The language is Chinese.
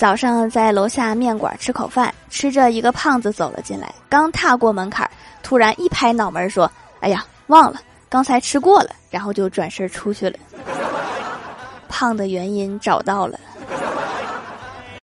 早上在楼下面馆吃口饭，吃着一个胖子走了进来，刚踏过门槛，突然一拍脑门说，哎呀，忘了刚才吃过了，然后就转身出去了。胖的原因找到了。